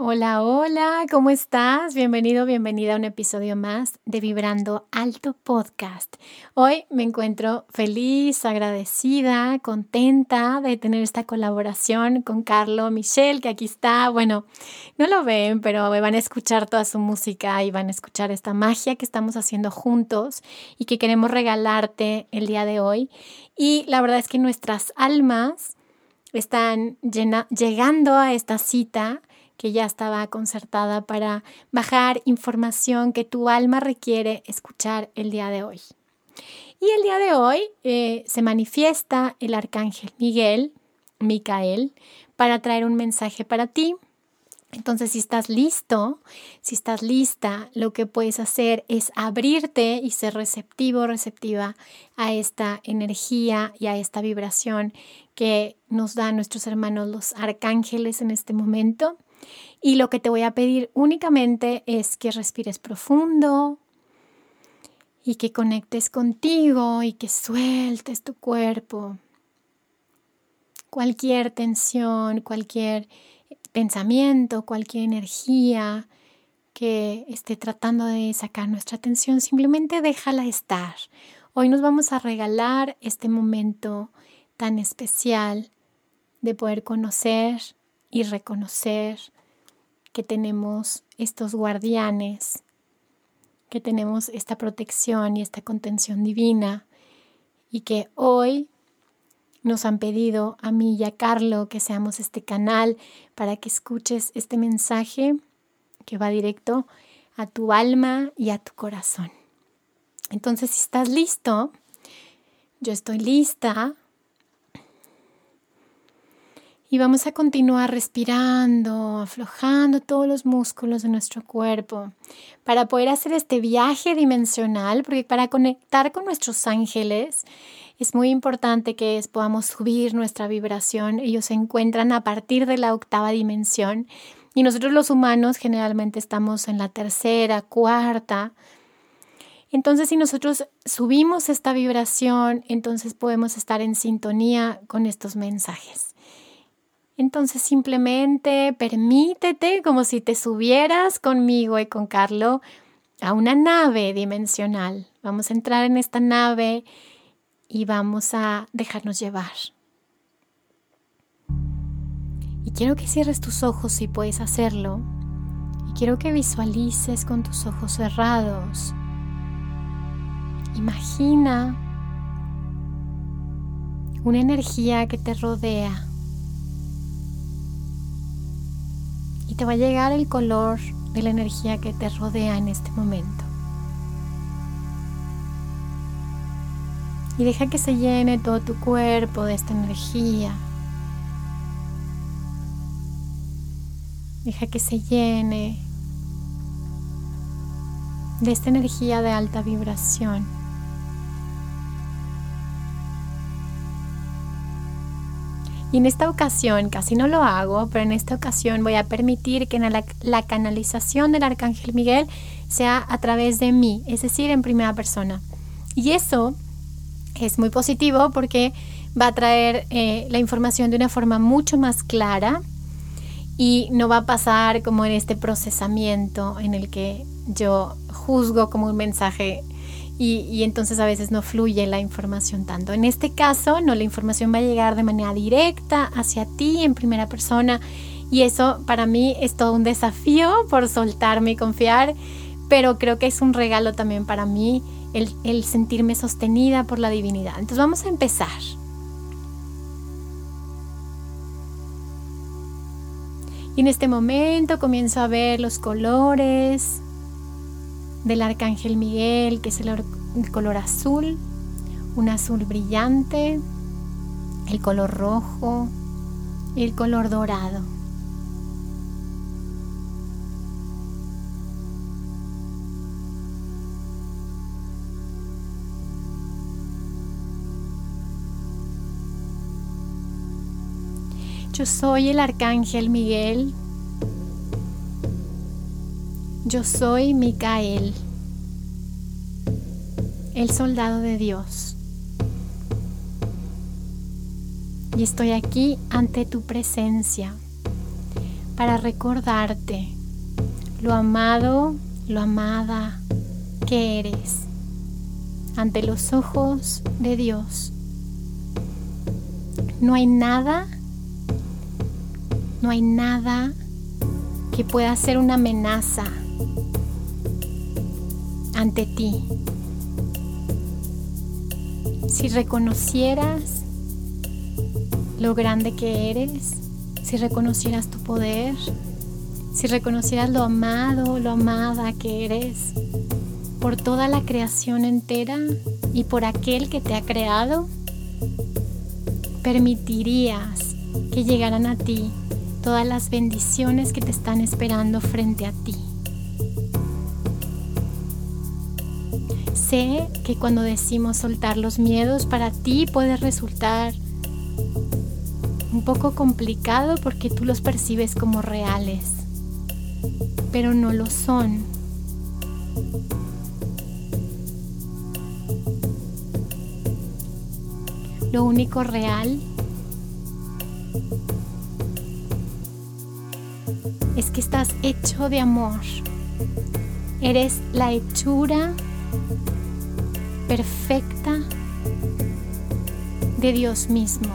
Hola, hola, ¿cómo estás? Bienvenido, bienvenida a un episodio más de Vibrando Alto Podcast. Hoy me encuentro feliz, agradecida, contenta de tener esta colaboración con Carlo Michel, que aquí está. Bueno, no lo ven, pero me van a escuchar toda su música y van a escuchar esta magia que estamos haciendo juntos y que queremos regalarte el día de hoy. Y la verdad es que nuestras almas están llegando a esta cita que ya estaba concertada para bajar información que tu alma requiere escuchar el día de hoy. Y el día de hoy eh, se manifiesta el arcángel Miguel, Micael, para traer un mensaje para ti. Entonces, si estás listo, si estás lista, lo que puedes hacer es abrirte y ser receptivo, receptiva a esta energía y a esta vibración que nos dan nuestros hermanos los arcángeles en este momento. Y lo que te voy a pedir únicamente es que respires profundo y que conectes contigo y que sueltes tu cuerpo. Cualquier tensión, cualquier pensamiento, cualquier energía que esté tratando de sacar nuestra atención, simplemente déjala estar. Hoy nos vamos a regalar este momento tan especial de poder conocer y reconocer que tenemos estos guardianes, que tenemos esta protección y esta contención divina y que hoy nos han pedido a mí y a Carlo que seamos este canal para que escuches este mensaje que va directo a tu alma y a tu corazón. Entonces, si estás listo, yo estoy lista y vamos a continuar respirando, aflojando todos los músculos de nuestro cuerpo para poder hacer este viaje dimensional, porque para conectar con nuestros ángeles es muy importante que podamos subir nuestra vibración. Ellos se encuentran a partir de la octava dimensión y nosotros los humanos generalmente estamos en la tercera, cuarta. Entonces, si nosotros subimos esta vibración, entonces podemos estar en sintonía con estos mensajes. Entonces simplemente permítete como si te subieras conmigo y con Carlo a una nave dimensional. Vamos a entrar en esta nave y vamos a dejarnos llevar. Y quiero que cierres tus ojos si puedes hacerlo. Y quiero que visualices con tus ojos cerrados. Imagina una energía que te rodea te va a llegar el color de la energía que te rodea en este momento. Y deja que se llene todo tu cuerpo de esta energía. Deja que se llene de esta energía de alta vibración. Y en esta ocasión, casi no lo hago, pero en esta ocasión voy a permitir que la, la canalización del Arcángel Miguel sea a través de mí, es decir, en primera persona. Y eso es muy positivo porque va a traer eh, la información de una forma mucho más clara y no va a pasar como en este procesamiento en el que yo juzgo como un mensaje y, entonces a veces no fluye la información tanto. En este caso, no, la información va a llegar de manera directa hacia ti en primera persona y eso para mí es todo un desafío por soltarme y confiar, pero creo que es un regalo también para mí el, el sentirme sostenida por la divinidad. Entonces vamos a empezar. Y en este momento comienzo a ver los colores, del Arcángel Miguel, que es el, color azul, un azul brillante, el color rojo y el color dorado. Yo soy el arcángel Miguel yo soy Micael, el soldado de Dios. Y estoy aquí ante tu presencia para recordarte lo amado, lo amada que eres ante los ojos de Dios. No hay nada, no hay nada que pueda ser una amenaza ante ti. Si reconocieras lo grande que eres, si reconocieras tu poder, si reconocieras lo amado, lo amada que eres por toda la creación entera y por aquel que te ha creado, permitirías que llegaran a ti todas las bendiciones que te están esperando frente a ti. Sé que cuando decimos soltar los miedos para ti puede resultar un poco complicado porque tú los percibes como reales, pero no lo son. Lo único real es que estás hecho de amor. Eres la hechura perfecta de Dios mismo.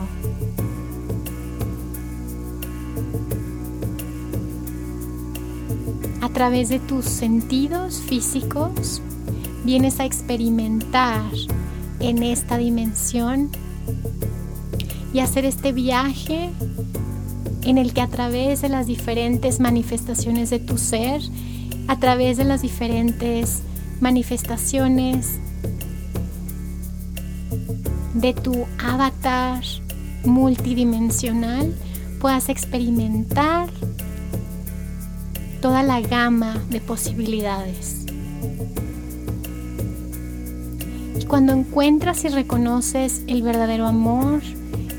A través de tus sentidos físicos vienes a experimentar en esta dimensión y hacer este viaje en el que a través de las diferentes manifestaciones de tu ser, a través de las diferentes manifestaciones de tu avatar multidimensional puedas experimentar toda la gama de posibilidades. Y cuando encuentras y reconoces el verdadero amor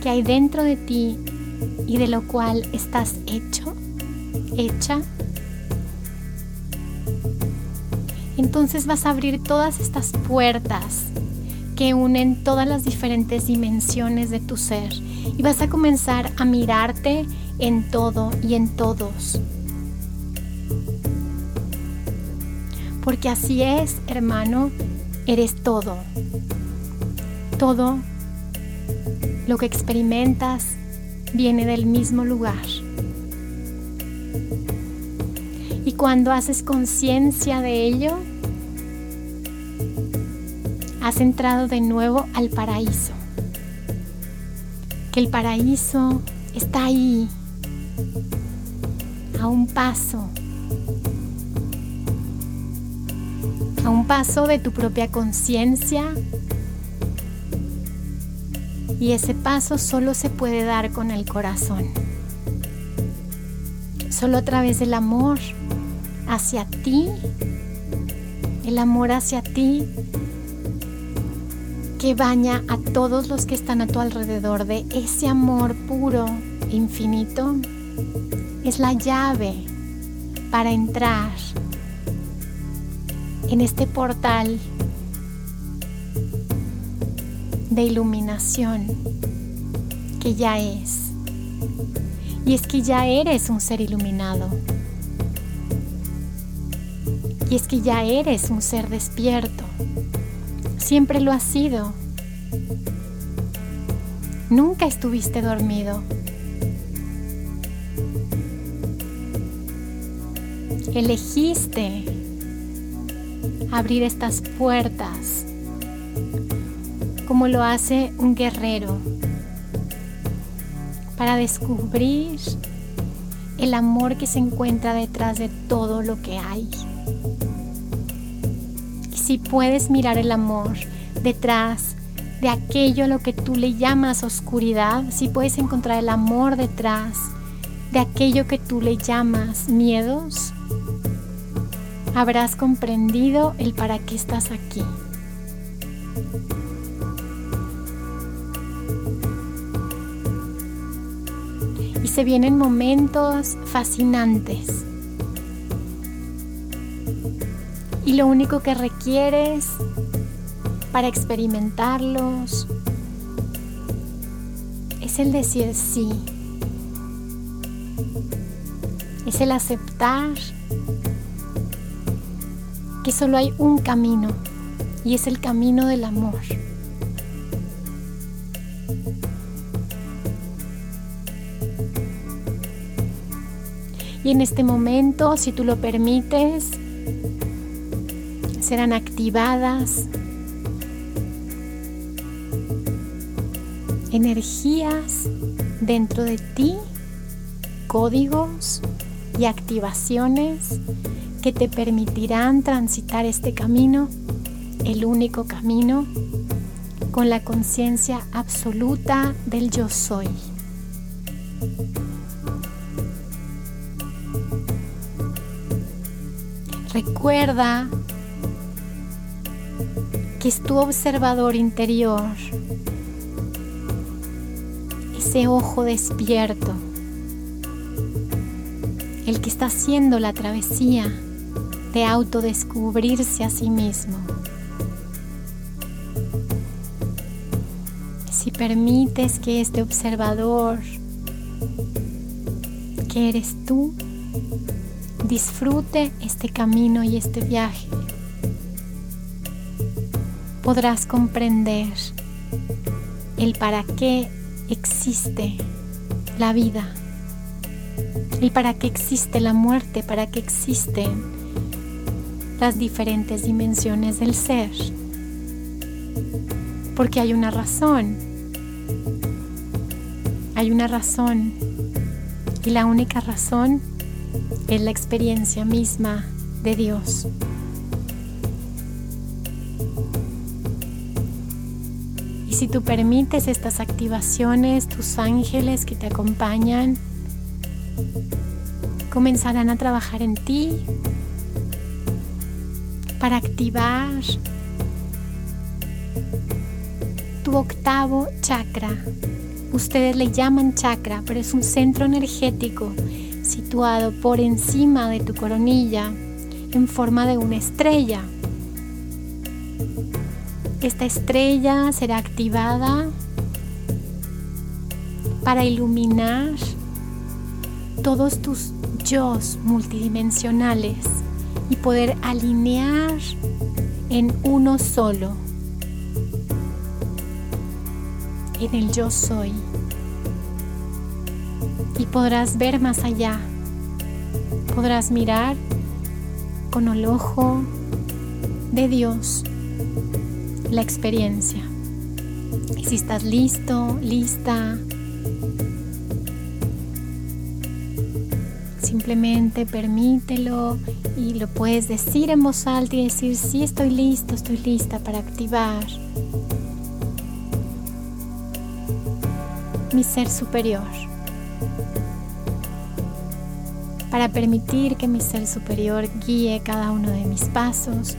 que hay dentro de ti y de lo cual estás hecho, hecha, entonces vas a abrir todas estas puertas que unen todas las diferentes dimensiones de tu ser y vas a comenzar a mirarte en todo y en todos. Porque así es, hermano, eres todo. Todo lo que experimentas viene del mismo lugar. Y cuando haces conciencia de ello, has entrado de nuevo al paraíso. Que el paraíso está ahí, a un paso, a un paso de tu propia conciencia. Y ese paso solo se puede dar con el corazón. Solo a través del amor hacia ti, el amor hacia ti que baña a todos los que están a tu alrededor de ese amor puro infinito, es la llave para entrar en este portal de iluminación que ya es. Y es que ya eres un ser iluminado. Y es que ya eres un ser despierto. Siempre lo has sido. Nunca estuviste dormido. Elegiste abrir estas puertas como lo hace un guerrero para descubrir el amor que se encuentra detrás de todo lo que hay si puedes mirar el amor detrás de aquello a lo que tú le llamas oscuridad, si puedes encontrar el amor detrás de aquello que tú le llamas miedos, habrás comprendido el para qué estás aquí. Y se vienen momentos fascinantes y lo único que requieres para experimentarlos es el decir sí. es el aceptar que solo hay un camino y es el camino del amor. Y en este momento, si tú lo permites, serán activadas energías dentro de ti, códigos y activaciones que te permitirán transitar este camino, el único camino, con la conciencia absoluta del yo soy. Recuerda que es tu observador interior, ese ojo despierto, el que está haciendo la travesía de autodescubrirse a sí mismo. Si permites que este observador, que eres tú, disfrute este camino y este viaje, podrás comprender el para qué existe la vida, el para qué existe la muerte, para qué existen las diferentes dimensiones del ser. Porque hay una razón, hay una razón y la única razón es la experiencia misma de Dios. Y si tú permites estas activaciones, tus ángeles que te acompañan comenzarán a trabajar en ti para activar tu octavo chakra. Ustedes le llaman chakra, pero es un centro energético situado por encima de tu coronilla en forma de una estrella. Esta estrella será activada para iluminar todos tus yo multidimensionales y poder alinear en uno solo, en el yo soy y podrás ver más allá. Podrás mirar con el ojo de Dios la experiencia. Si estás listo, lista, simplemente permítelo y lo puedes decir en voz alta y decir, sí estoy listo, estoy lista para activar mi ser superior. para permitir que mi ser superior guíe cada uno de mis pasos,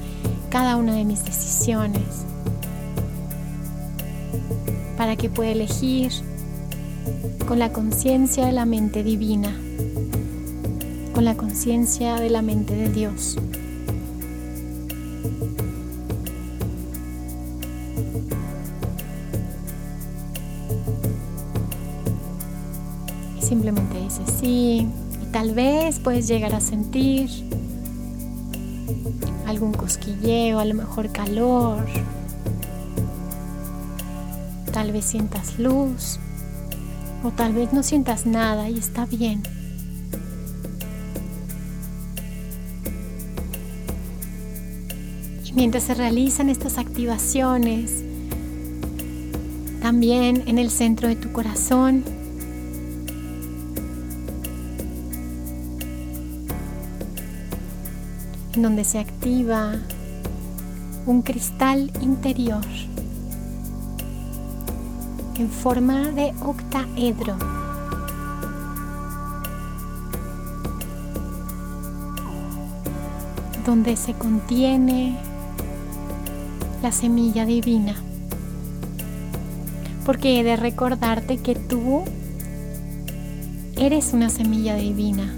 cada una de mis decisiones, para que pueda elegir con la conciencia de la mente divina, con la conciencia de la mente de Dios. Y simplemente dice sí, Tal vez puedes llegar a sentir algún cosquilleo, a lo mejor calor. Tal vez sientas luz o tal vez no sientas nada y está bien. Y mientras se realizan estas activaciones, también en el centro de tu corazón, donde se activa un cristal interior en forma de octaedro. donde se contiene la semilla divina. Porque he de recordarte que tú eres una semilla divina.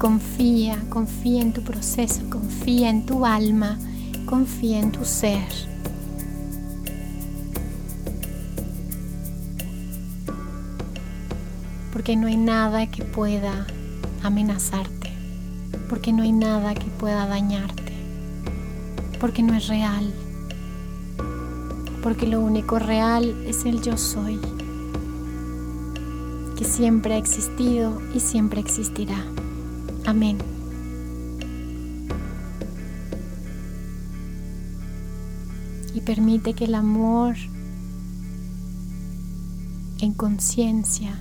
Confía, confía en tu proceso, confía en tu alma, confía en tu ser. Porque no hay nada que pueda amenazarte, porque no hay nada que pueda dañarte, porque no es real, porque lo único real es el yo soy, que siempre ha existido y siempre existirá. Amén. Y permite que el amor en conciencia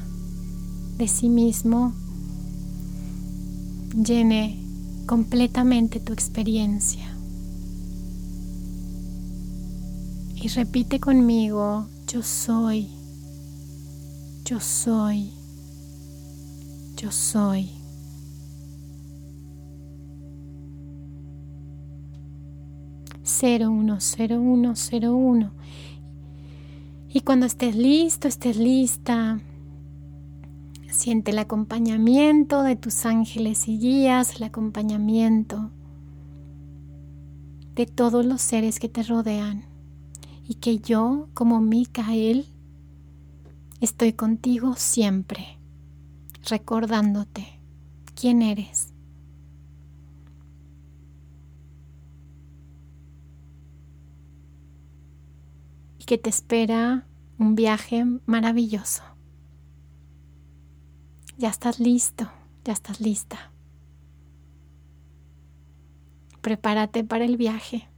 de sí mismo llene completamente tu experiencia. Y repite conmigo, yo soy, yo soy, yo soy. Cero uno, cero uno, cero uno. Y cuando estés listo, estés lista, Siente el acompañamiento de tus ángeles y guías, el acompañamiento de todos los seres que te rodean y que yo, como Micael, estoy contigo siempre, recordándote quién eres. Y que te espera un viaje maravilloso. Ya estás listo, ya estás lista. Prepárate para el viaje.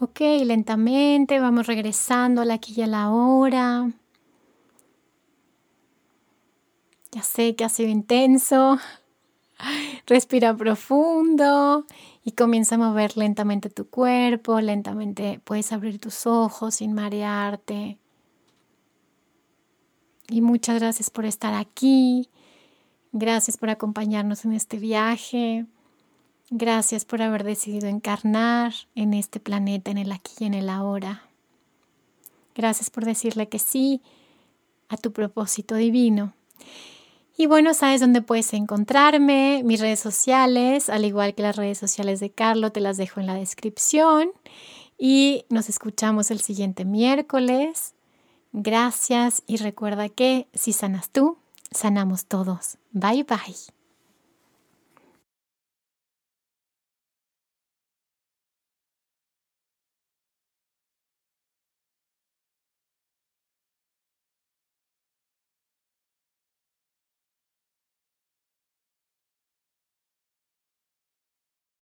Ok, lentamente vamos regresando a la aquí y a la hora. Ya sé que ha sido intenso. Respira profundo y comienza a mover lentamente tu cuerpo. Lentamente puedes abrir tus ojos sin marearte. Y muchas gracias por estar aquí. Gracias por acompañarnos en este viaje. Gracias por haber decidido encarnar en este planeta, en el aquí y en el ahora. Gracias por decirle que sí a tu propósito divino. Y bueno, sabes dónde puedes encontrarme, mis redes sociales, al igual que las redes sociales de Carlo, te las dejo en la descripción. Y nos escuchamos el siguiente miércoles. Gracias y recuerda que si sanas tú, sanamos todos. Bye bye.